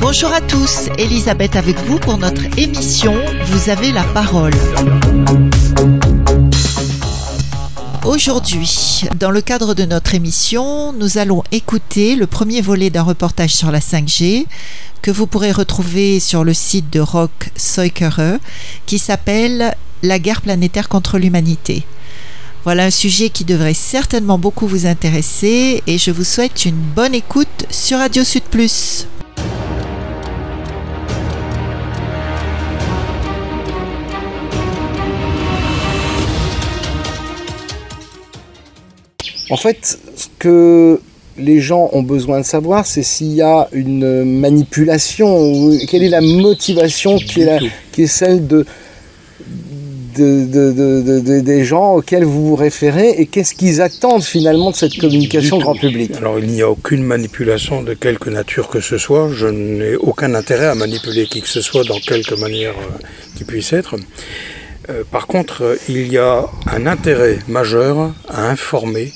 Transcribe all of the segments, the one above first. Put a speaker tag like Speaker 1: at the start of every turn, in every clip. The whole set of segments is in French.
Speaker 1: Bonjour à tous, Elisabeth avec vous pour notre émission Vous avez la parole. Aujourd'hui, dans le cadre de notre émission, nous allons écouter le premier volet d'un reportage sur la 5G que vous pourrez retrouver sur le site de Rock Soikere qui s'appelle La guerre planétaire contre l'humanité. Voilà un sujet qui devrait certainement beaucoup vous intéresser et je vous souhaite une bonne écoute sur Radio Sud Plus.
Speaker 2: En fait, ce que les gens ont besoin de savoir, c'est s'il y a une manipulation, ou quelle est la motivation qui est, qui est celle de, des gens auxquels vous vous référez et qu'est-ce qu'ils attendent finalement de cette communication grand public?
Speaker 3: Alors il n'y a aucune manipulation de quelque nature que ce soit. Je n'ai aucun intérêt à manipuler qui que ce soit dans quelque manière euh, qui puisse être. Euh, par contre, il y a un intérêt majeur à informer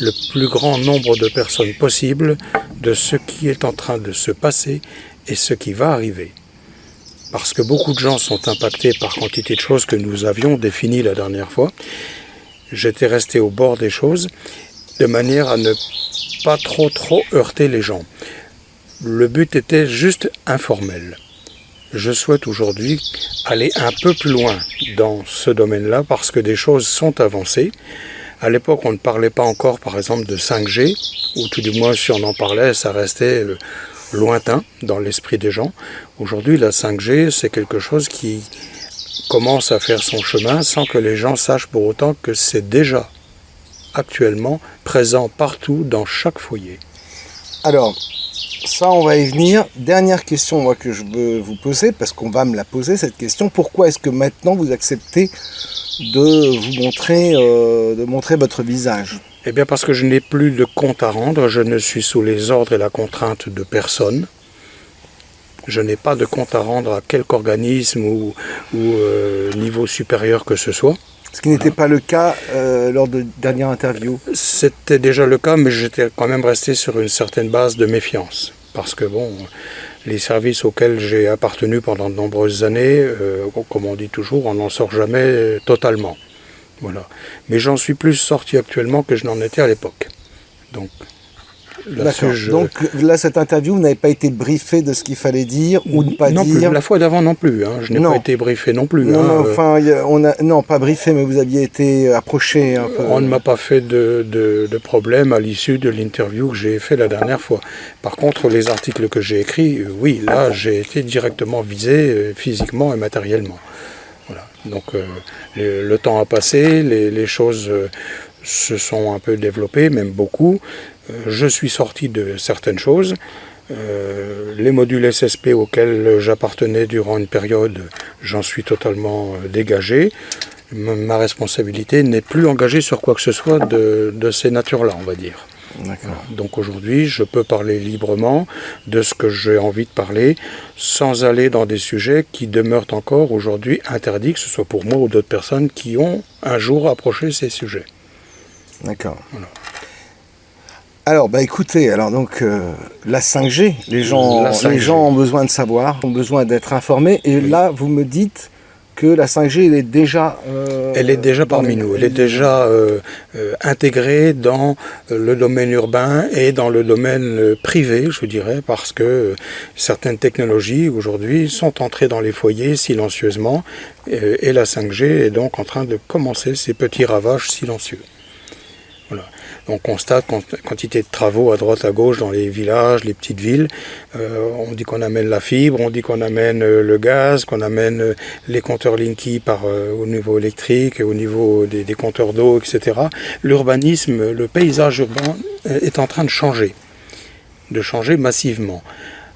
Speaker 3: le plus grand nombre de personnes possible de ce qui est en train de se passer et ce qui va arriver. Parce que beaucoup de gens sont impactés par quantité de choses que nous avions définies la dernière fois. J'étais resté au bord des choses de manière à ne pas trop trop heurter les gens. Le but était juste informel. Je souhaite aujourd'hui aller un peu plus loin dans ce domaine-là parce que des choses sont avancées. À l'époque, on ne parlait pas encore, par exemple, de 5G, ou tout du moins, si on en parlait, ça restait lointain dans l'esprit des gens. Aujourd'hui, la 5G, c'est quelque chose qui commence à faire son chemin sans que les gens sachent pour autant que c'est déjà actuellement présent partout dans chaque foyer.
Speaker 2: Alors, ça, on va y venir. Dernière question que je veux vous poser, parce qu'on va me la poser, cette question. Pourquoi est-ce que maintenant vous acceptez de vous montrer, euh, de montrer votre visage?
Speaker 3: Eh bien parce que je n'ai plus de compte à rendre, je ne suis sous les ordres et la contrainte de personne. Je n'ai pas de compte à rendre à quelque organisme ou, euh, niveau supérieur que ce soit.
Speaker 2: Ce qui n'était pas le cas euh, lors de dernière interview.
Speaker 3: C'était déjà le cas, mais j'étais quand même resté sur une certaine base de méfiance. Parce que bon, les services auxquels j'ai appartenu pendant de nombreuses années, euh, comme on dit toujours, on n'en sort jamais totalement. Voilà. Mais j'en suis plus sorti actuellement que je n'en étais à l'époque. Donc
Speaker 2: donc là, cette interview, vous n'avez pas été briefé de ce qu'il fallait dire ou ne pas
Speaker 3: non
Speaker 2: dire
Speaker 3: plus. La fois d'avant non plus. Hein. Je n'ai pas été briefé non plus.
Speaker 2: Non,
Speaker 3: hein,
Speaker 2: euh. enfin, on a, non, pas briefé, mais vous aviez été approché un peu.
Speaker 3: On ne m'a pas fait de, de, problème à l'issue de l'interview que j'ai fait la dernière fois. Par contre, les articles que j'ai écrits, euh, oui, là, j'ai été directement visé euh, physiquement et matériellement. Voilà. Donc, le, temps a passé, les, les choses se sont un peu développées, même beaucoup. Euh, je suis sorti de certaines choses. Euh, les modules SSP auxquels j'appartenais durant une période, j'en suis totalement euh, dégagé. Ma responsabilité n'est plus engagée sur quoi que ce soit de, ces natures-là, on va dire. Donc aujourd'hui, je peux parler librement de ce que j'ai envie de parler, sans aller dans des sujets qui demeurent encore aujourd'hui interdits, que ce soit pour moi ou d'autres personnes qui ont un jour approché ces sujets.
Speaker 2: D'accord. Alors, bah écoutez, alors donc euh, la 5G, les gens, les gens ont besoin de savoir, ont besoin d'être informés. Et là, vous me dites que la 5G, elle est déjà.
Speaker 3: Euh, elle est déjà parmi nous. Elle est déjà euh, intégrée dans le domaine urbain et dans le domaine privé, je dirais, parce que certaines technologies aujourd'hui sont entrées dans les foyers silencieusement, et la 5G est donc en train de commencer ses petits ravages silencieux. On constate quantité de travaux à droite, à gauche dans les villages, les petites villes. Euh, on dit qu'on amène la fibre, on dit qu'on amène euh, le gaz, qu'on amène euh, les compteurs Linky au niveau électrique, au niveau des compteurs d'eau, etc. L'urbanisme, le paysage urbain est en train de changer, de changer massivement.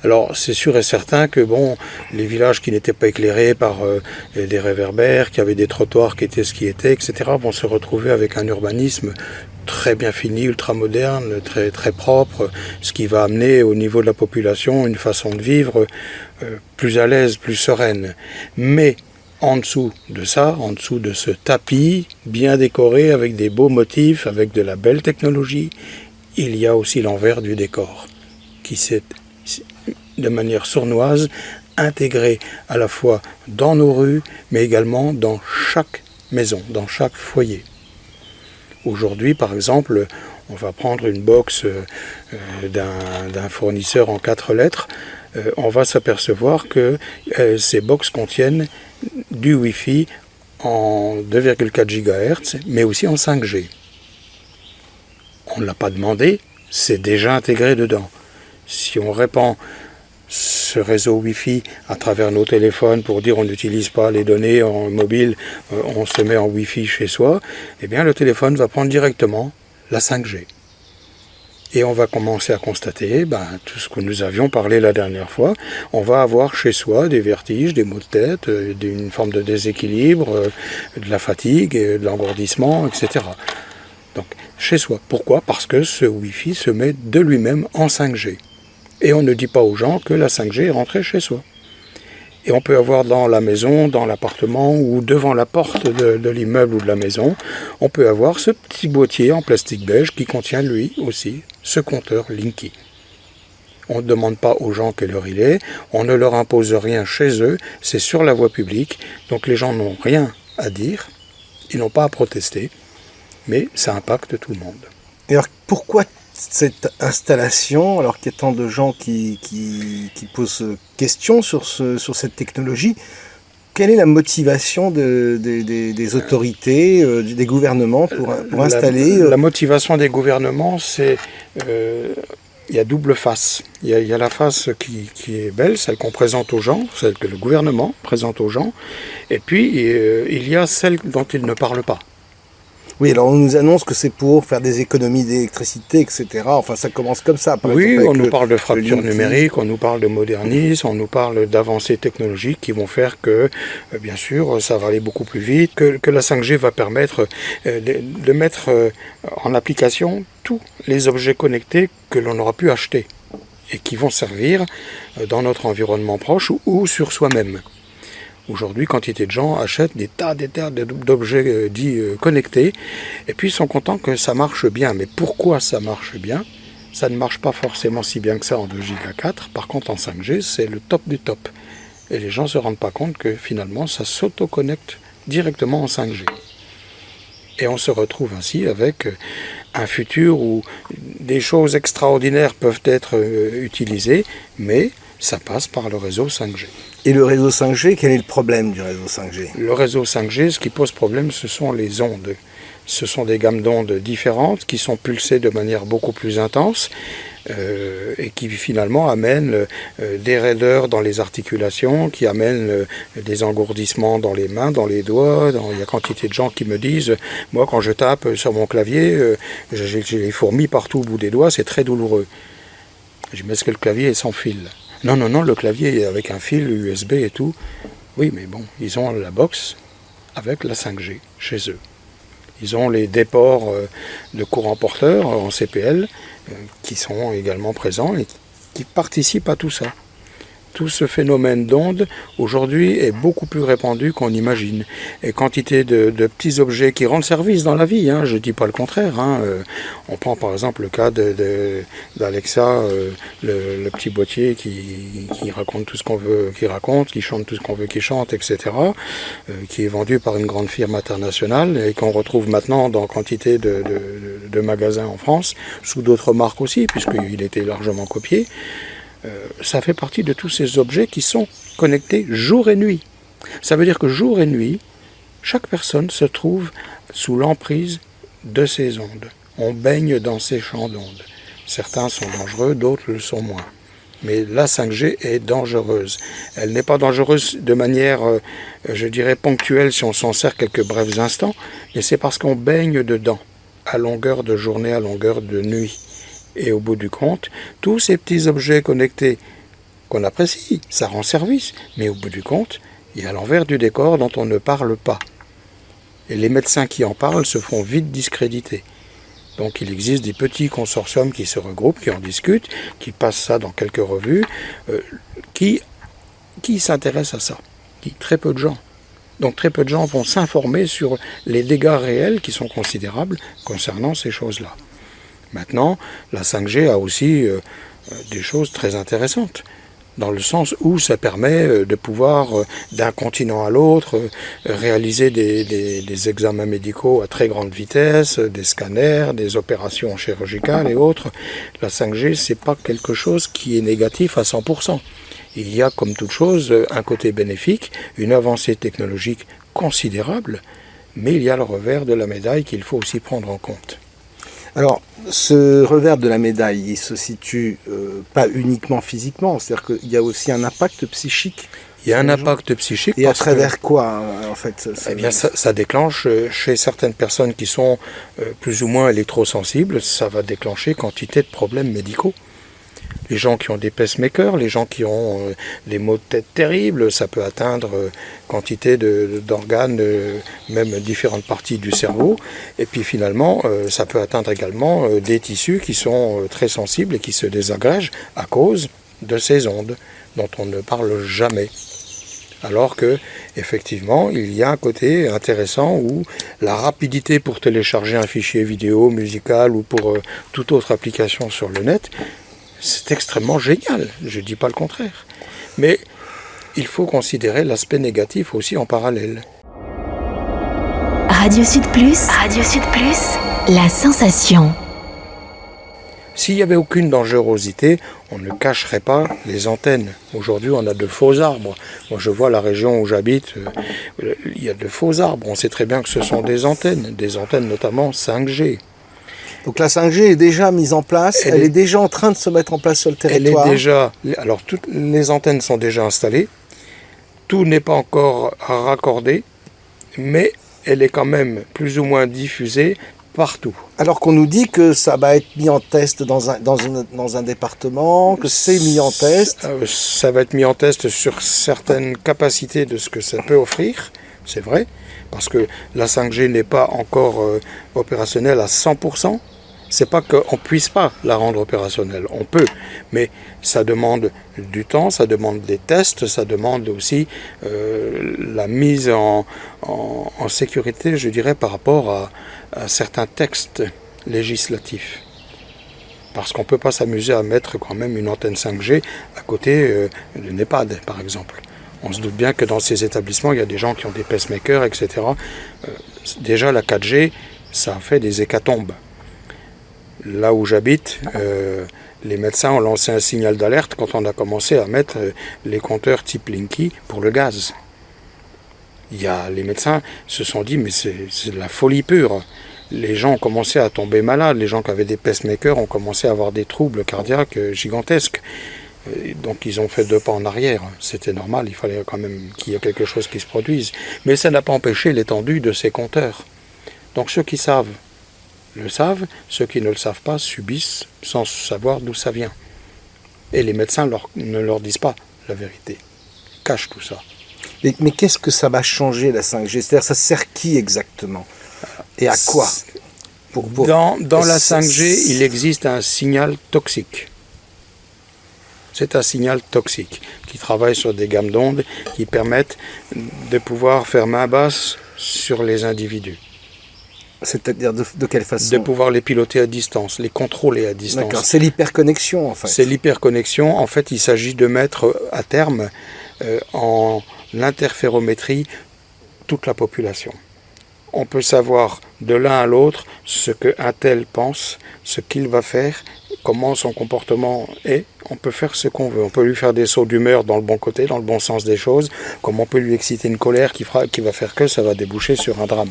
Speaker 3: Alors c'est sûr et certain que bon, les villages qui n'étaient pas éclairés par euh, des réverbères, qui avaient des trottoirs qui étaient ce qui étaient, etc., vont se retrouver avec un urbanisme très bien fini, ultra moderne, très, propre, ce qui va amener au niveau de la population une façon de vivre euh, plus à l'aise, plus sereine. Mais en dessous de ça, en dessous de ce tapis bien décoré avec des beaux motifs, avec de la belle technologie, il y a aussi l'envers du décor qui s'est de manière sournoise intégré à la fois dans nos rues, mais également dans chaque maison, dans chaque foyer. Aujourd'hui, par exemple, on va prendre une box euh, d'un fournisseur en quatre lettres, euh, on va s'apercevoir que euh, ces box contiennent du Wi-Fi en 2,4 GHz, mais aussi en 5G. On ne l'a pas demandé, c'est déjà intégré dedans. Si on répand ce réseau Wi-Fi à travers nos téléphones pour dire on n'utilise pas les données en mobile, euh, on se met en Wi-Fi chez soi, eh bien le téléphone va prendre directement la 5G. Et on va commencer à constater ben, tout ce que nous avions parlé la dernière fois. On va avoir chez soi des vertiges, des maux de tête, euh, une forme de déséquilibre, euh, de la fatigue, de l'engourdissement, etc. Donc chez soi. Pourquoi? Parce que ce Wi-Fi se met de lui-même en 5G. Et on ne dit pas aux gens que la 5G est rentrée chez soi. Et on peut avoir dans la maison, dans l'appartement ou devant la porte de, l'immeuble ou de la maison, on peut avoir ce petit boîtier en plastique beige qui contient lui aussi ce compteur Linky. On ne demande pas aux gens quelle heure il est, on ne leur impose rien chez eux, c'est sur la voie publique, donc les gens n'ont rien à dire, ils n'ont pas à protester, mais ça impacte tout le monde.
Speaker 2: Et alors pourquoi cette installation, alors qu'il y a tant de gens qui, qui, posent questions sur, ce, sur cette technologie, quelle est la motivation de, des autorités, euh, des gouvernements pour, pour installer
Speaker 3: euh, la, motivation des gouvernements, c'est euh, il y a double face. Il y a, la face qui, qui, est belle, celle qu'on présente aux gens, celle que le gouvernement présente aux gens, et puis il y a celle dont ils ne parlent pas.
Speaker 2: Oui, alors on nous annonce que c'est pour faire des économies d'électricité, etc. Enfin, ça commence comme ça.
Speaker 3: oui, on nous parle de fracture numérique, on nous parle de modernisme, on nous parle d'avancées technologiques qui vont faire que, euh, bien sûr, ça va aller beaucoup plus vite, que, la 5G va permettre euh, de, mettre euh, en application tous les objets connectés que l'on aura pu acheter et qui vont servir dans notre environnement proche ou sur soi-même. Aujourd'hui, quantité de gens achètent des tas, des tas d'objets euh, dits euh, connectés et puis ils sont contents que ça marche bien. Mais pourquoi ça marche bien? Ça ne marche pas forcément si bien que ça en 2 Go 4. Par contre, en 5G, c'est le top du top. Et les gens ne se rendent pas compte que finalement, ça s'auto-connecte directement en 5G. Et on se retrouve ainsi avec euh, un futur où des choses extraordinaires peuvent être utilisées, mais ça passe par le réseau 5G.
Speaker 2: Et le réseau 5G, quel est le problème du réseau 5G
Speaker 3: Le réseau 5G, ce qui pose problème, ce sont les ondes. Ce sont des gammes d'ondes différentes qui sont pulsées de manière beaucoup plus intense euh, et qui finalement amènent euh, des raideurs dans les articulations, qui amènent euh, des engourdissements dans les mains, dans les doigts. Il y a quantité de gens qui me disent, moi quand je tape sur mon clavier, j'ai les fourmis partout au bout des doigts, c'est très douloureux. Je mets ce que le clavier est sans fil? Non, non, non, le clavier avec un fil USB et tout. Oui, mais bon, ils ont la box avec la 5G chez eux. Ils ont les déports euh, de courant porteur en CPL euh, qui sont également présents et qui participent à tout ça tout ce phénomène d'onde aujourd'hui est beaucoup plus répandu qu'on imagine. Et quantité de, petits objets qui rendent service dans la vie, hein, je ne dis pas le contraire. Hein. Euh, on prend par exemple le cas d'Alexa, euh, le, petit boîtier qui, raconte tout ce qu'on veut qu'il raconte, qui chante tout ce qu'on veut qu'il chante, etc., euh, qui est vendu par une grande firme internationale et qu'on retrouve maintenant dans quantité de, de magasins en France, sous d'autres marques aussi, puisqu'il était largement copié. Euh, ça fait partie de tous ces objets qui sont connectés jour et nuit. Ça veut dire que jour et nuit, chaque personne se trouve sous l'emprise de ces ondes. On baigne dans ces champs d'ondes. Certains sont dangereux, d'autres le sont moins. Mais la 5G est dangereuse. Elle n'est pas dangereuse de manière, euh, je dirais, ponctuelle si on s'en sert quelques brefs instants, mais c'est parce qu'on baigne dedans, à longueur de journée, à longueur de nuit. Et au bout du compte, tous ces petits objets connectés qu'on apprécie, ça rend service, mais au bout du compte, il y a l'envers du décor dont on ne parle pas. Et les médecins qui en parlent se font vite discréditer. Donc il existe des petits consortiums qui se regroupent, qui en discutent, qui passent ça dans quelques revues, euh, qui, qui s'intéressent à ça. Très peu de gens. Donc très peu de gens vont s'informer sur les dégâts réels qui sont considérables concernant ces choses-là. Maintenant, la 5G a aussi euh, euh, des choses très intéressantes dans le sens où ça permet euh, de pouvoir d'un continent à l'autre réaliser des, des, examens médicaux à très grande vitesse, des scanners, des opérations chirurgicales et autres. La 5G, c'est pas quelque chose qui est négatif à 100% il y a, comme toute chose, un côté bénéfique, une avancée technologique considérable, mais il y a le revers de la médaille qu'il faut aussi prendre en compte.
Speaker 2: Alors, ce revers de la médaille, il se situe euh, pas uniquement physiquement, c'est-à-dire qu'il y a aussi un impact psychique.
Speaker 3: Il y a un impact psychique.
Speaker 2: Et à travers quoi, euh, en fait
Speaker 3: ça, Eh bien, ça, déclenche euh, chez certaines personnes qui sont plus ou moins électrosensibles, ça va déclencher quantité de problèmes médicaux les gens qui ont des pacemakers, les gens qui ont euh, des maux de tête terribles, ça peut atteindre euh, quantité d'organes, euh, même différentes parties du cerveau. Et puis finalement, ça peut atteindre également des tissus qui sont très sensibles et qui se désagrègent à cause de ces ondes dont on ne parle jamais. Alors que, effectivement, il y a un côté intéressant où la rapidité pour télécharger un fichier vidéo, musical ou pour toute autre application sur le net c'est extrêmement génial, je ne dis pas le contraire. Mais il faut considérer l'aspect négatif aussi en parallèle.
Speaker 4: Radio Sud Plus, Radio Sud Plus, la sensation.
Speaker 3: S'il n'y avait aucune dangerosité, on ne cacherait pas les antennes. Aujourd'hui, on a de faux arbres. Moi, je vois la région où j'habite, euh, il y a de faux arbres. On sait très bien que ce sont des antennes, des antennes notamment 5G.
Speaker 2: Donc la 5G est déjà mise en place, elle, est, déjà en train de se mettre en place sur le territoire.
Speaker 3: Elle est déjà, alors toutes les antennes sont déjà installées, tout n'est pas encore raccordé, mais elle est quand même plus ou moins diffusée partout.
Speaker 2: Alors qu'on nous dit que ça va être mis en test dans un, dans, dans un département, que c'est mis en test.
Speaker 3: Euh, ça va être mis en test sur certaines capacités de ce que ça peut offrir, c'est vrai, parce que la 5G n'est pas encore euh, opérationnelle à 100% c'est pas qu'on puisse pas la rendre opérationnelle, on peut, mais ça demande du temps, ça demande des tests, ça demande aussi euh, la mise en, sécurité, je dirais, par rapport à, certains textes législatifs. Parce qu'on ne peut pas s'amuser à mettre quand même une antenne 5G à côté euh, d'une EHPAD, par exemple. On se doute bien que dans ces établissements, il y a des gens qui ont des pacemakers, etc. Euh, déjà, la 4G, ça fait des hécatombes là où j'habite, euh, les médecins ont lancé un signal d'alerte quand on a commencé à mettre euh, les compteurs type Linky pour le gaz. Il y a, les médecins se sont dit, mais c'est de la folie pure. Les gens ont commencé à tomber malades, les gens qui avaient des pacemakers ont commencé à avoir des troubles cardiaques euh, gigantesques. Donc ils ont fait deux pas en arrière. C'était normal, il fallait quand même qu'il y ait quelque chose qui se produise. Mais ça n'a pas empêché l'étendue de ces compteurs. Donc ceux qui savent le savent, ceux qui ne le savent pas subissent sans savoir d'où ça vient. Et les médecins ne leur disent pas la vérité, cachent tout ça.
Speaker 2: Mais, qu'est-ce que ça va changer la 5G C'est-à-dire ça sert qui exactement? Et à quoi?
Speaker 3: Dans, dans la 5G, il existe un signal toxique. C'est un signal toxique qui travaille sur des gammes d'ondes qui permettent de pouvoir faire main basse sur les individus.
Speaker 2: C'est-à-dire de, quelle façon
Speaker 3: De pouvoir les piloter à distance, les contrôler à distance. D'accord,
Speaker 2: c'est l'hyperconnexion en fait.
Speaker 3: C'est l'hyperconnexion. En fait, il s'agit de mettre à terme euh, en interférométrie toute la population. On peut savoir de l'un à l'autre ce qu'un tel pense, ce qu'il va faire, comment son comportement est. On peut faire ce qu'on veut. On peut lui faire des sauts d'humeur dans le bon côté, dans le bon sens des choses, comme on peut lui exciter une colère qui, fera, qui va faire que ça va déboucher sur un drame.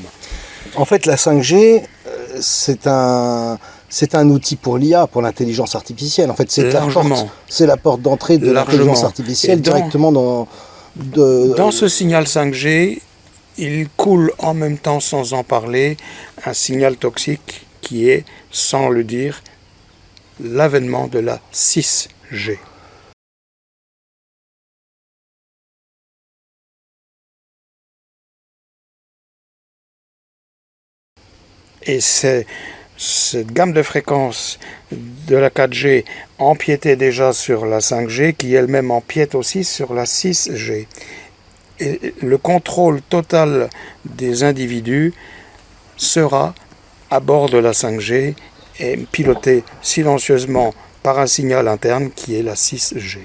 Speaker 2: En fait, la 5G, euh, c'est un, c'est un outil pour l'IA, pour l'intelligence artificielle. En fait, c'est la porte, c'est la porte d'entrée de l'intelligence artificielle directement dans.
Speaker 3: Dans ce signal 5G, il coule en même temps, sans en parler, un signal toxique qui est, sans le dire, l'avènement de la 6G. Et c'est cette gamme de fréquences de la 4G empiétait déjà sur la 5G, qui elle-même empiète aussi sur la 6G. Et le contrôle total des individus sera à bord de la 5G et piloté silencieusement par un signal interne qui est la 6G.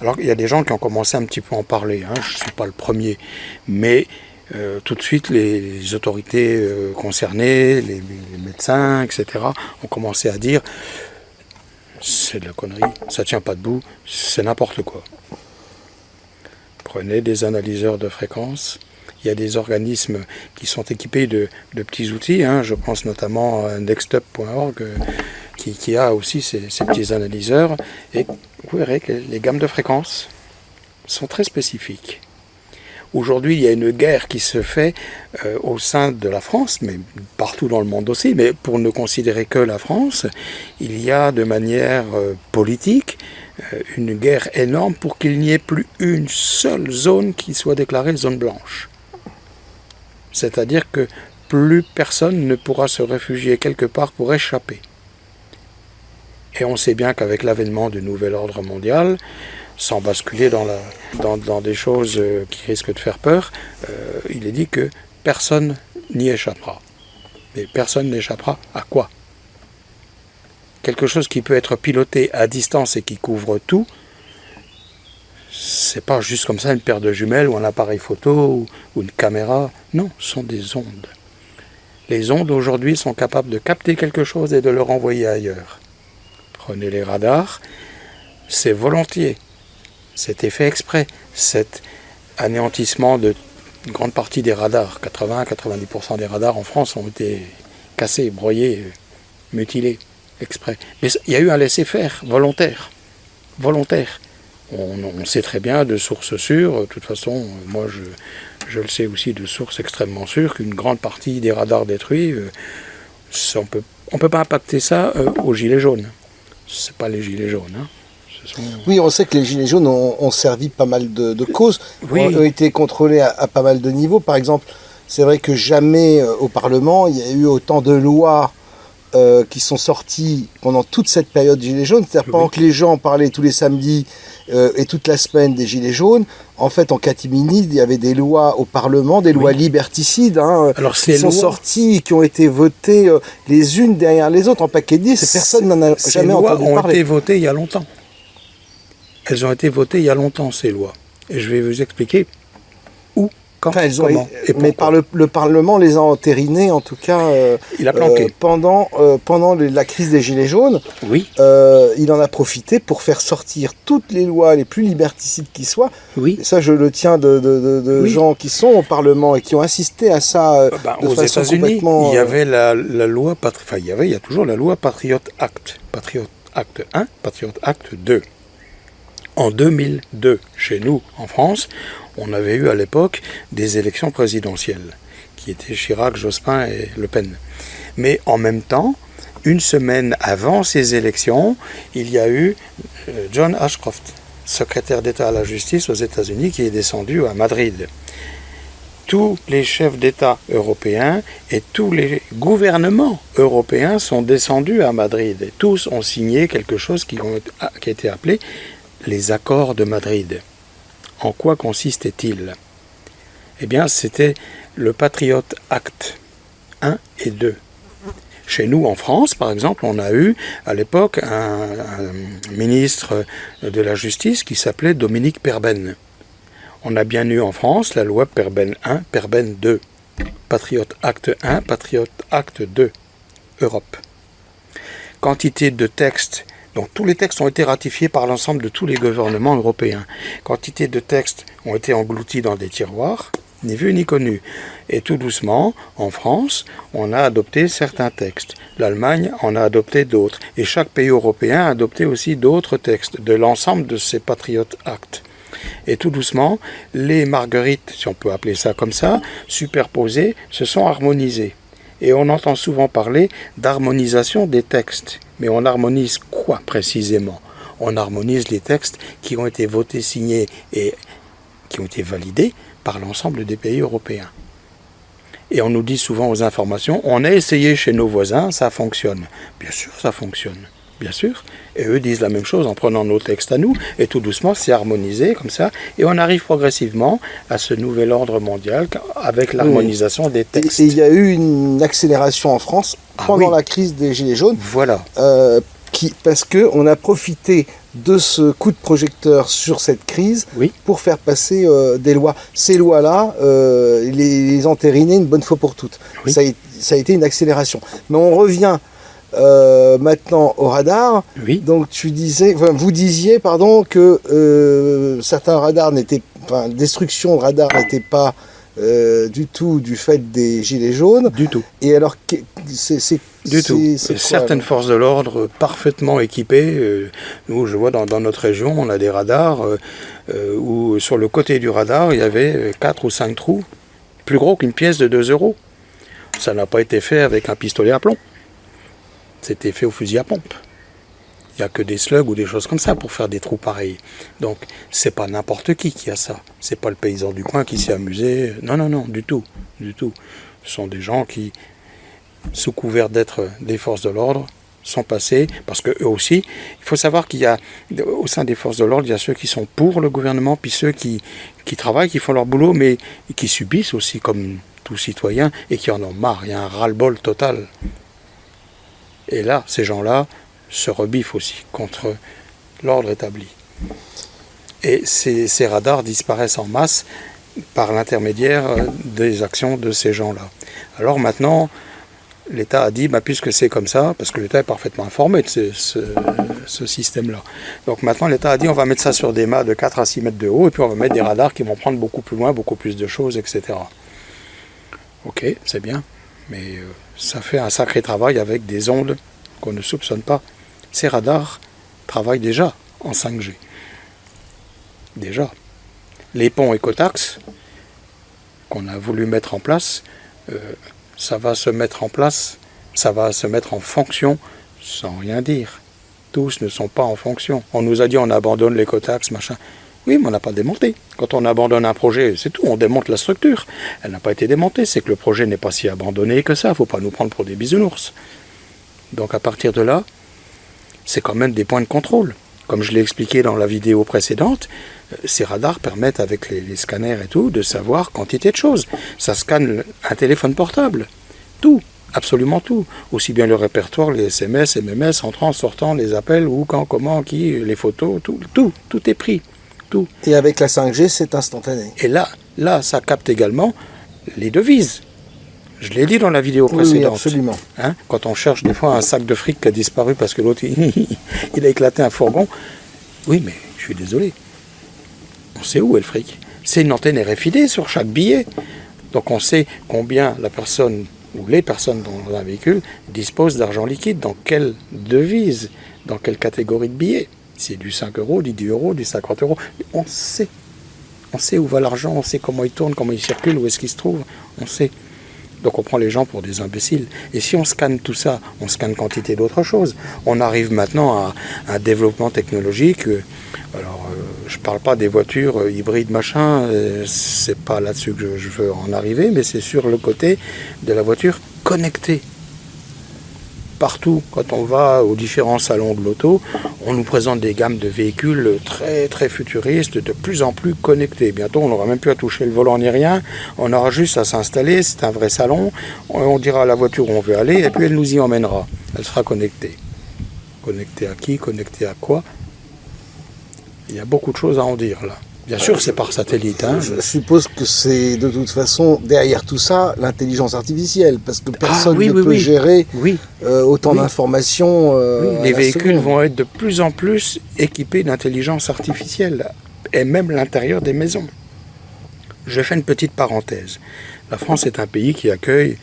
Speaker 3: Alors il y a des gens qui ont commencé un petit peu à en parler, hein. je ne suis pas le premier, mais euh, tout de suite, les, autorités euh, concernées, les, médecins, etc., ont commencé à dire c'est de la connerie, ça tient pas debout, c'est n'importe quoi. Prenez des analyseurs de fréquences. Il y a des organismes qui sont équipés de, petits outils. Hein. je pense notamment à nextup.org euh, qui, a aussi ces, ces petits analyseurs. Et vous verrez que les gammes de fréquences sont très spécifiques. Aujourd'hui, il y a une guerre qui se fait euh, au sein de la France, mais partout dans le monde aussi. Mais pour ne considérer que la France, il y a de manière euh, politique euh, une guerre énorme pour qu'il n'y ait plus une seule zone qui soit déclarée zone blanche. C'est-à-dire que plus personne ne pourra se réfugier quelque part pour échapper. Et on sait bien qu'avec l'avènement du nouvel ordre mondial, sans basculer dans, des choses euh, qui risquent de faire peur, euh, il est dit que personne n'y échappera. Mais personne n'échappera à quoi? Quelque chose qui peut être piloté à distance et qui couvre tout, c'est pas juste comme ça une paire de jumelles ou un appareil photo ou une caméra. Non, ce sont des ondes. Les ondes aujourd'hui sont capables de capter quelque chose et de le renvoyer ailleurs. Prenez les radars, c'est volontiers c'était fait exprès, cet anéantissement de grande partie des radars. 80-90% des radars en France ont été cassés, broyés, mutilés, exprès. Mais il y a eu un laisser-faire volontaire. Volontaire. On, sait très bien de sources sûres, de toute façon, moi je, le sais aussi de sources extrêmement sûres, qu'une grande partie des radars détruits, euh, on peut, ne peut pas impacter ça euh, aux gilets jaunes. Ce pas les gilets jaunes. Hein.
Speaker 2: Oui, on sait que les Gilets jaunes ont, servi pas mal de, causes, ont, été contrôlés à, pas mal de niveaux. Par exemple, c'est vrai que jamais euh, au Parlement, il y a eu autant de lois euh, qui sont sorties pendant toute cette période Gilets jaunes. C'est-à-dire pendant que les gens parlaient tous les samedis euh, et toute la semaine des Gilets jaunes, en fait, en catimini, il y avait des lois au Parlement, des lois liberticides, hein, qui sont sorties, qui ont été votées les unes derrière les autres en paquet de 10, et personne n'en a jamais entendu
Speaker 3: parler. ont été votées il y a longtemps. Elles ont été votées il y a longtemps, ces lois. Et je vais vous expliquer où, quand, elles ont comment.
Speaker 2: mais par le, Parlement les a entérinées, en tout cas. Euh,
Speaker 3: il a planqué.
Speaker 2: Euh, pendant euh, pendant la crise des Gilets jaunes,
Speaker 3: oui.
Speaker 2: il en a profité pour faire sortir toutes les lois les plus liberticides qui soient.
Speaker 3: Oui.
Speaker 2: ça, je le tiens de, gens qui sont au Parlement et qui ont assisté à ça.
Speaker 3: Ben, aux États-Unis, il y avait la, loi. Enfin, il y avait, il y a toujours la loi Patriot Act. Patriot Act 1, Patriot Act 2. En 2002, chez nous, en France, on avait eu à l'époque des élections présidentielles, qui étaient Chirac, Jospin et Le Pen. Mais en même temps, une semaine avant ces élections, il y a eu euh, John Ashcroft, secrétaire d'État à la justice aux États-Unis, qui est descendu à Madrid. Tous les chefs d'État européens et tous les gouvernements européens sont descendus à Madrid. Tous ont signé quelque chose qui, a été appelé les accords de Madrid. En quoi consistait-il Eh bien, c'était le Patriot Act 1 et 2. Chez nous, en France, par exemple, on a eu à l'époque un, ministre de la Justice qui s'appelait Dominique Perben. On a bien eu en France la loi Perben 1, Perben 2. Patriot Act 1, Patriot Act 2. Europe. Quantité de textes donc tous les textes ont été ratifiés par l'ensemble de tous les gouvernements européens. Quantité de textes ont été engloutis dans des tiroirs, ni vu ni connu. Et tout doucement, en France, on a adopté certains textes. L'Allemagne en a adopté d'autres. Et chaque pays européen a adopté aussi d'autres textes de l'ensemble de ces Patriot Acts. Et tout doucement, les marguerites, si on peut appeler ça comme ça, superposées, se sont harmonisées. Et on entend souvent parler d'harmonisation des textes. Mais on harmonise quoi précisément? On harmonise les textes qui ont été votés, signés et qui ont été validés par l'ensemble des pays européens. Et on nous dit souvent aux informations, on a essayé chez nos voisins, ça fonctionne. Bien sûr, ça fonctionne. Bien sûr. Et eux disent la même chose en prenant nos textes à nous. Et tout doucement, c'est harmonisé comme ça. Et on arrive progressivement à ce nouvel ordre mondial avec l'harmonisation des textes.
Speaker 2: Et il y a eu une accélération en France
Speaker 3: Ah
Speaker 2: pendant
Speaker 3: oui.
Speaker 2: la crise des Gilets jaunes.
Speaker 3: Voilà.
Speaker 2: euh, qui, parce qu'on a profité de ce coup de projecteur sur cette crise
Speaker 3: Oui.
Speaker 2: pour faire passer euh, des lois. Ces lois-là, euh, les, les entériner une bonne fois pour toutes.
Speaker 3: Oui.
Speaker 2: Ça, a, ça a été une accélération. Mais on revient euh, maintenant au radar.
Speaker 3: Oui.
Speaker 2: Donc tu disais, enfin, vous disiez, pardon, que euh, certains radars n'étaient, enfin, destruction de radars n'était pas euh, du tout du fait des gilets jaunes.
Speaker 3: Du tout.
Speaker 2: Et alors, c'est
Speaker 3: Du tout.
Speaker 2: quoi,
Speaker 3: Certaines forces de l'ordre parfaitement équipées. nous, je vois dans, dans notre région, on a des radars où sur le côté du radar, il y avait 4 ou 5 trous, plus gros qu'une pièce de 2 euros. Ça n'a pas été fait avec un pistolet à plomb. C'était fait au fusil à pompe. Il n'y a que des slugs ou des choses comme ça pour faire des trous pareils. Donc, c'est pas n'importe qui qui a ça. C'est pas le paysan du coin qui s'est amusé. Non, non, non, du tout. Du tout. Ce sont des gens qui, sous couvert d'être des forces de l'ordre, sont passés, parce que eux aussi, il faut savoir qu'il y a, au sein des forces de l'ordre, il y a ceux qui sont pour le gouvernement, puis ceux qui, qui travaillent, qui font leur boulot, mais qui subissent aussi, comme tout citoyen, et qui en ont marre. Il y a un ras-le-bol total. Et là, ces gens-là se rebiffent aussi contre l'ordre établi. Et ces, radars disparaissent en masse par l'intermédiaire des actions de ces gens-là. Alors maintenant, l'État a dit, bah, puisque c'est comme ça, parce que l'État est parfaitement informé de ce système-là. Donc maintenant, l'État a dit, on va mettre ça sur des mâts de 4 à 6 mètres de haut, et puis on va mettre des radars qui vont prendre beaucoup plus loin, beaucoup plus de choses, etc. Ok, c'est bien, mais euh, ça fait un sacré travail avec des ondes qu'on ne soupçonne pas. Ces radars travaillent déjà en 5G. Déjà. Les ponts écotax qu'on a voulu mettre en place, euh, ça va se mettre en place, ça va se mettre en fonction sans rien dire. Tous ne sont pas en fonction. On nous a dit on abandonne l'écotax, machin. Oui, mais on n'a pas démonté. Quand on abandonne un projet, c'est tout, on démonte la structure. Elle n'a pas été démontée, c'est que le projet n'est pas si abandonné que ça. Il ne faut pas nous prendre pour des bisounours. Donc à partir de là, c'est quand même des points de contrôle. Comme je l'ai expliqué dans la vidéo précédente, euh, ces radars permettent avec les, scanners et tout de savoir quantité de choses. Ça scanne un téléphone portable. Tout, absolument tout. Aussi bien le répertoire, les SMS, MMS, entrant, sortant, les appels, où, quand, comment, qui, les photos, tout, tout, tout est pris.
Speaker 2: Et avec la 5G, c'est instantané.
Speaker 3: Et là, là, ça capte également les devises. Je l'ai dit dans la vidéo précédente.
Speaker 2: oui, absolument.
Speaker 3: Hein, quand on cherche des fois un sac de fric qui a disparu parce que l'autre il, il a éclaté un fourgon. Oui, mais je suis désolé. On sait où est le fric. C'est une antenne RFID sur chaque billet. Donc on sait combien la personne ou les personnes dans un véhicule disposent d'argent liquide, dans quelle devise, dans quelle catégorie de billets. C'est du 5 euros, du 10 euros, du 50 euros. On sait. On sait où va l'argent, on sait comment il tourne, comment il circule, où est-ce qu'il se trouve. On sait. Donc on prend les gens pour des imbéciles. Et si on scanne tout ça, on scanne quantité d'autres choses. On arrive maintenant à un développement technologique. euh, Alors, euh, je ne parle pas des voitures euh, hybrides, machin, euh, c'est pas là-dessus que je veux en arriver, mais c'est sur le côté de la voiture connectée. Partout, quand on va aux différents salons de l'auto, on nous présente des gammes de véhicules très très futuristes, de plus en plus connectés. Bientôt, on n'aura même plus à toucher le volant ni rien. On aura juste à s'installer. C'est un vrai salon. On- dira à la voiture où on veut aller et puis elle nous y emmènera. Elle sera connectée. Connectée à qui Connectée à quoi? Il y a beaucoup de choses à en dire là. Bien sûr, c'est par satellite. hein.
Speaker 2: Je suppose que c'est de toute façon derrière tout ça l'intelligence artificielle, parce que personne
Speaker 3: Ah oui,
Speaker 2: ne
Speaker 3: oui,
Speaker 2: peut
Speaker 3: oui.
Speaker 2: gérer euh, autant d'informations. euh,
Speaker 3: les véhicules
Speaker 2: seconde.
Speaker 3: vont être de plus en plus équipés d'intelligence artificielle, et même l'intérieur des maisons. Je fais une petite parenthèse. La France est un pays qui accueille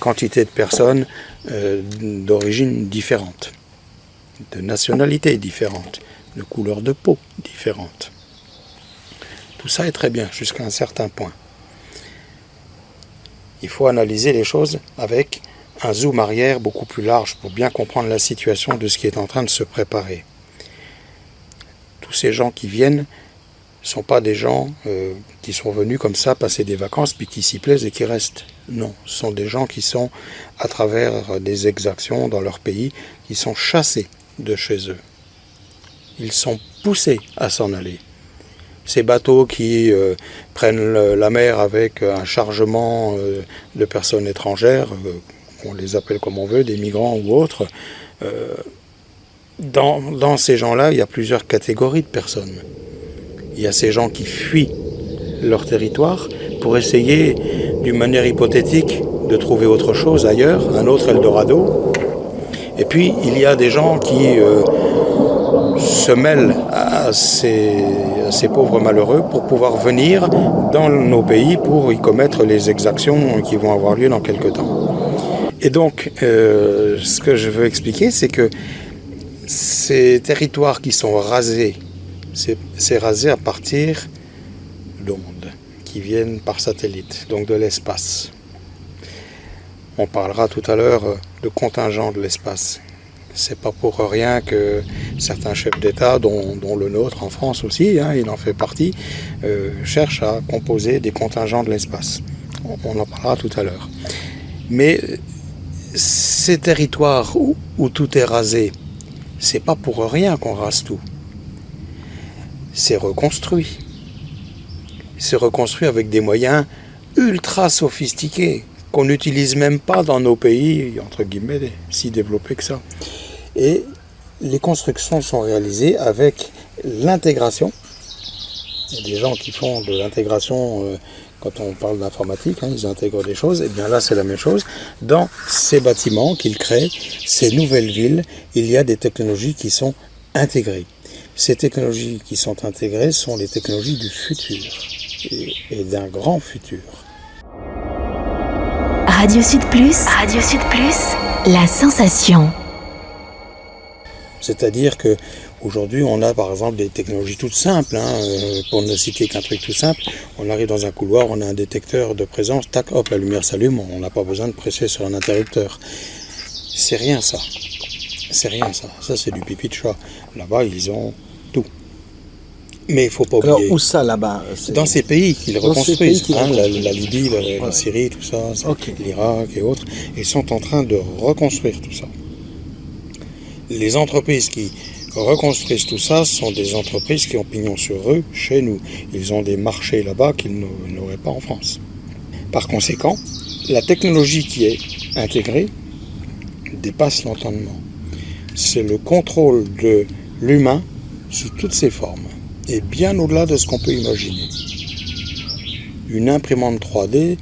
Speaker 3: quantité de personnes euh, d'origine différente, de nationalités différentes, de couleurs de peau différentes. Tout ça est très bien jusqu'à un certain point. Il faut analyser les choses avec un zoom arrière beaucoup plus large pour bien comprendre la situation de ce qui est en train de se préparer. Tous ces gens qui viennent ne sont pas des gens euh, qui sont venus comme ça passer des vacances puis qui s'y plaisent et qui restent. Non, ce sont des gens qui sont, à travers des exactions dans leur pays, qui sont chassés de chez eux. Ils sont poussés à s'en aller. Ces bateaux qui euh, prennent la mer avec un chargement euh, de personnes étrangères, qu'on les appelle comme on veut, des migrants ou autres, dans, dans ces gens-là, il y a plusieurs catégories de personnes. Il y a ces gens qui fuient leur territoire pour essayer, d'une manière hypothétique, de trouver autre chose ailleurs, un autre Eldorado. Et puis, il y a des gens qui euh, se mêlent à ces, pauvres malheureux pour pouvoir venir dans nos pays pour y commettre les exactions qui vont avoir lieu dans quelques temps. Et donc, euh, ce que je veux expliquer, c'est que ces territoires qui sont rasés c'est rasé à partir d'ondes qui viennent par satellite, donc de l'espace. On parlera tout à l'heure euh, de contingent de l'espace. C'est pas pour rien que certains chefs d'État, dont, le nôtre en France aussi, hein, il en fait partie, euh, cherchent à composer des contingents de l'espace. On, en parlera tout à l'heure. Mais ces territoires où, où tout est rasé, c'est pas pour rien qu'on rase tout c'est reconstruit. C'est reconstruit avec des moyens ultra sophistiqués qu'on n'utilise même pas dans nos pays, entre guillemets, si développés que ça. Et les constructions sont réalisées avec l'intégration. Il y a des gens qui font de l'intégration euh, quand on parle d'informatique, hein, ils intègrent des choses, et bien là c'est la même chose. Dans ces bâtiments qu'ils créent, ces nouvelles villes, il y a des technologies qui sont intégrées. Ces technologies qui sont intégrées sont les technologies du futur et, d'un grand futur.
Speaker 4: Radio Sud Plus, Radio Sud Plus, la sensation.
Speaker 3: C'est-à-dire que aujourd'hui, on a par exemple des technologies toutes simples. Hein, euh, pour ne citer qu'un truc tout simple, on arrive dans un couloir, on a un détecteur de présence, tac, hop, la lumière s'allume, on n'a pas besoin de presser sur un interrupteur. C'est rien ça. C'est rien ça. Ça, c'est du pipi de chat. Là-bas, ils ont tout. Mais il faut pas oublier.
Speaker 2: Alors, où ça, là-bas
Speaker 3: Dans ces pays qu'ils reconstruisent. Hein, la, Libye, la, Syrie, tout ça, l'Irak et autres. Ils sont en train de reconstruire tout ça. Les entreprises qui reconstruisent tout ça sont des entreprises qui ont pignon sur eux chez nous. Ils ont des marchés là-bas qu'ils n'auraient pas en France. Par conséquent, la technologie qui est intégrée dépasse l'entendement c'est le contrôle de l'humain sous toutes ses formes, et bien au-delà de ce qu'on peut imaginer. Une imprimante 3D,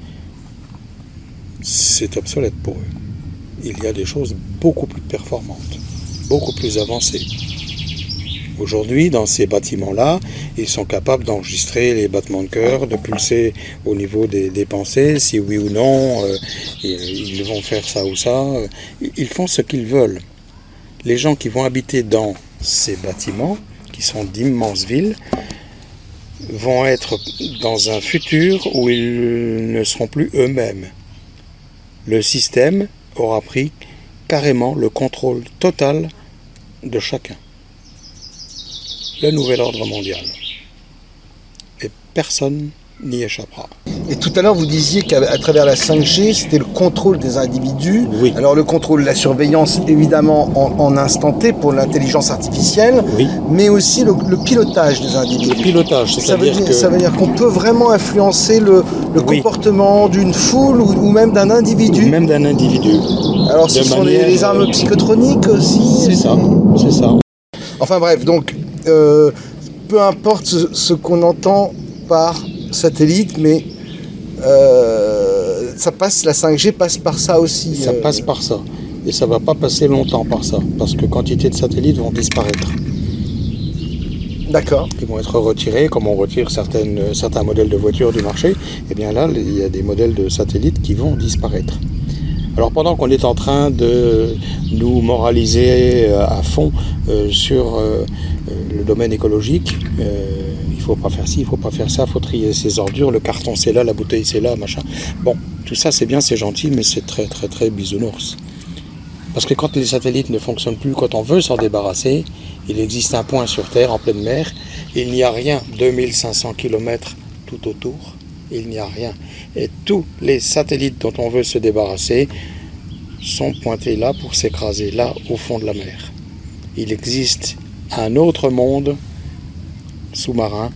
Speaker 3: c'est obsolète pour eux. Il y a des choses beaucoup plus performantes, beaucoup plus avancées. Aujourd'hui, dans ces bâtiments-là, ils sont capables d'enregistrer les battements de cœur, de pulser au niveau des, pensées, si oui ou non, euh, ils vont faire ça ou ça. Ils font ce qu'ils veulent les gens qui vont habiter dans ces bâtiments, qui sont d'immenses villes, vont être dans un futur où ils ne seront plus eux-mêmes. Le système aura pris carrément le contrôle total de chacun. Le nouvel ordre mondial. Et personne n'y échappera.
Speaker 2: Et tout à l'heure, vous disiez qu'à travers la 5G, c'était le contrôle des individus.
Speaker 3: Oui.
Speaker 2: Alors le contrôle, la surveillance, évidemment, en, instant T pour l'intelligence artificielle,
Speaker 3: oui.
Speaker 2: mais aussi le, pilotage des individus.
Speaker 3: Le pilotage,
Speaker 2: ça veut dire, ça veut dire qu'on peut vraiment influencer le, comportement d'une foule ou, même d'un individu.
Speaker 3: Même d'un individu.
Speaker 2: Alors ce sont les, armes psychotroniques aussi.
Speaker 3: C'est ça, c'est ça.
Speaker 2: Enfin bref, donc euh, peu importe ce qu'on entend par satellite, mais euh, ça passe, la 5G passe par ça aussi.
Speaker 3: Ça
Speaker 2: euh.
Speaker 3: passe par ça. Et ça va pas passer longtemps par ça, parce que quantité de satellites vont disparaître.
Speaker 2: D'accord.
Speaker 3: Ils vont être retirés, comme on retire certaines, certains modèles de voitures du marché. Et eh bien là, il y a des modèles de satellites qui vont disparaître. Alors pendant qu'on est en train de nous moraliser euh, à fond sur le domaine écologique, il faut pas faire ci, il faut pas faire ça, faut trier ses ordures, le carton c'est là, la bouteille c'est là, machin. Bon, tout ça c'est bien, c'est gentil, mais c'est très très très bisounours. Parce que quand les satellites ne fonctionnent plus, quand on veut s'en débarrasser, il existe un point sur Terre, en pleine mer, il n'y a rien, 2500 km tout autour, il n'y a rien. Et tous les satellites dont on veut se débarrasser sont pointés là pour s'écraser, là au fond de la mer. Il existe un autre monde sous-marin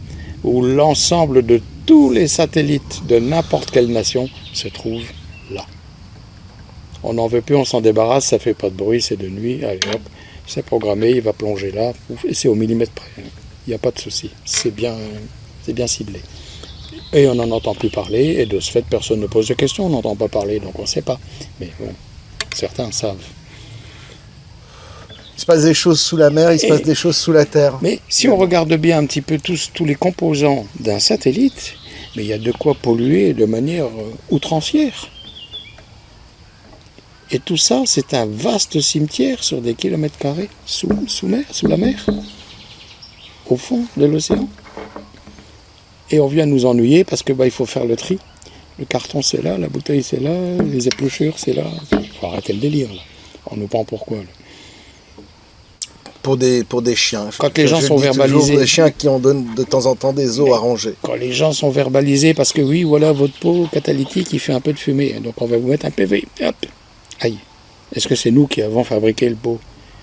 Speaker 3: où l'ensemble de tous les satellites de n'importe quelle nation se trouvent là. On n'en veut plus, on s'en débarrasse, ça fait pas de bruit, c'est de nuit, allez hop, c'est programmé, il va plonger là, et c'est au millimètre près. Il n'y a pas de souci, c'est bien, bien ciblé. Et on n'en entend plus parler, et de ce fait, personne ne pose de questions, on n'entend pas parler, donc on ne sait pas. Mais bon, certains savent.
Speaker 2: Il se passe des choses sous la mer, il se passe des choses sous la terre.
Speaker 3: Mais si on regarde bien un petit peu tous, tous les composants d'un satellite, mais il y a de quoi polluer de manière euh, outrancière. Et tout ça, c'est un vaste cimetière sur des kilomètres carrés, sous, sous mer, sous la mer, au fond de l'océan. Et on vient nous ennuyer parce que bah, il faut faire le tri. Le carton c'est là, la bouteille c'est là, les épluchures c'est là. Il faut arrêter le délire là. On nous prend pourquoi là?
Speaker 2: Pour des, pour des chiens.
Speaker 3: Quand les gens sont verbalisés.
Speaker 2: Des chiens qui en donnent de temps en temps des os à ranger.
Speaker 3: quand les gens sont verbalisés parce que oui, voilà, votre pot catalytique, il fait un peu de fumée, donc on va vous mettre un PV. Hop. Aïe. Est-ce que c'est nous qui avons fabriqué le pot?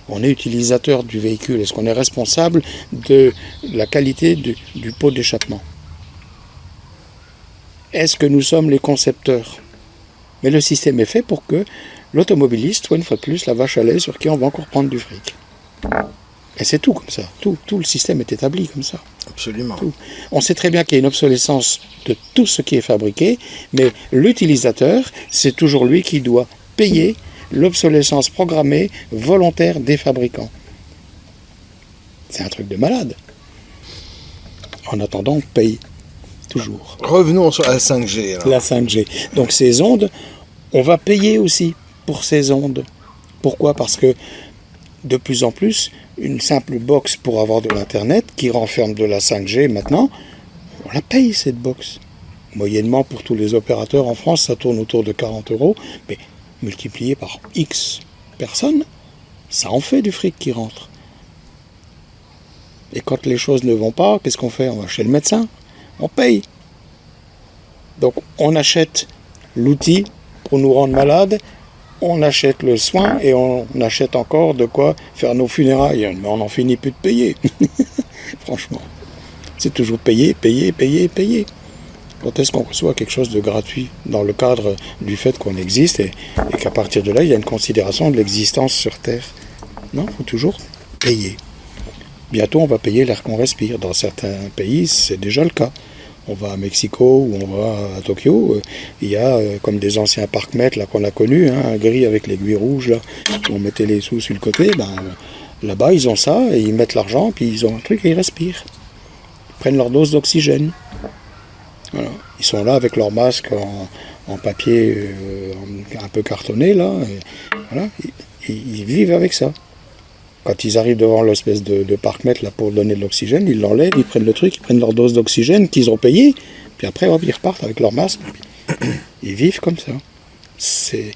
Speaker 3: On est utilisateur du véhicule. Est-ce qu'on est responsable de la qualité du, du pot d'échappement? Est-ce que nous sommes les concepteurs? Mais le système est fait pour que l'automobiliste soit une fois de plus la vache à lait sur qui on va encore prendre du fric. Et c'est tout comme ça. Tout, tout le système est établi comme ça.
Speaker 2: Absolument.
Speaker 3: On sait très bien qu'il y a une obsolescence de tout ce qui est fabriqué, mais l'utilisateur, c'est toujours lui qui doit payer l'obsolescence programmée volontaire des fabricants. C'est un truc de malade. En attendant, on paye toujours
Speaker 2: Revenons sur la 5G. alors.
Speaker 3: la 5G. Donc ces ondes, on va payer aussi pour ces ondes. Pourquoi? Parce que de plus en plus, une simple box pour avoir de l'Internet qui renferme de la 5G maintenant, on la paye cette box. Moyennement pour tous les opérateurs en France, ça tourne autour de 40 euros, mais multiplié par X personnes, ça en fait du fric qui rentre. Et quand les choses ne vont pas, qu'est-ce qu'on fait? On va chez le médecin, on paye. Donc on achète l'outil pour nous rendre malades, on achète le soin et on achète encore de quoi faire nos funérailles. Mais on n'en finit plus de payer. Franchement. C'est toujours payer, payer, payer, payer. Quand est-ce qu'on reçoit quelque chose de gratuit dans le cadre du fait qu'on existe et, et qu'à partir de là, il y a une considération de l'existence sur Terre? Non, il faut toujours payer. Bientôt, on va payer l'air qu'on respire. Dans certains pays, c'est déjà le cas. On va à Mexico ou on va à Tokyo, euh, il y a euh, comme des anciens parcs-mètres qu'on a connus, hein, un gris avec l'aiguille rouge là, où on mettait les sous sur le côté. Ben, là-bas, ils ont ça et ils mettent l'argent, puis ils ont un truc et ils respirent. Ils prennent leur dose d'oxygène. Ils sont là avec leur masque en, papier euh, un peu cartonné là. voilà. Ils vivent avec ça. Quand ils arrivent devant l'espèce de, de parc-mètre pour donner de l'oxygène, ils l'enlèvent, ils prennent le truc, ils prennent leur dose d'oxygène qu'ils ont payé, puis après ils repartent avec leur masque. Ils vivent comme ça. C'est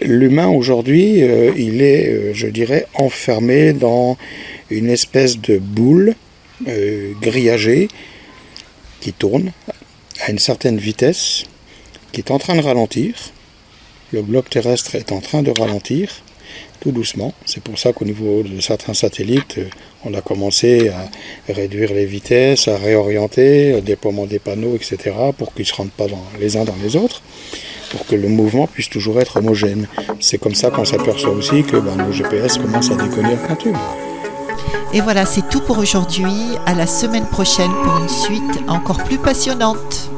Speaker 3: l'humain aujourd'hui, euh, il est, euh, je dirais, enfermé dans une espèce de boule euh, grillagée qui tourne à une certaine vitesse, qui est en train de ralentir. Le globe terrestre est en train de ralentir tout doucement. C'est pour ça qu'au niveau de certains satellites, euh, on a commencé à réduire les vitesses, à réorienter, le déploiement des panneaux, etc., pour qu'ils ne se rentrent pas dans, les uns dans les autres, pour que le mouvement puisse toujours être homogène. C'est comme ça qu'on s'aperçoit aussi que ben, nos GPS commencent à déconner un tube.
Speaker 1: Et voilà, c'est tout pour aujourd'hui. À la semaine prochaine pour une suite encore plus passionnante.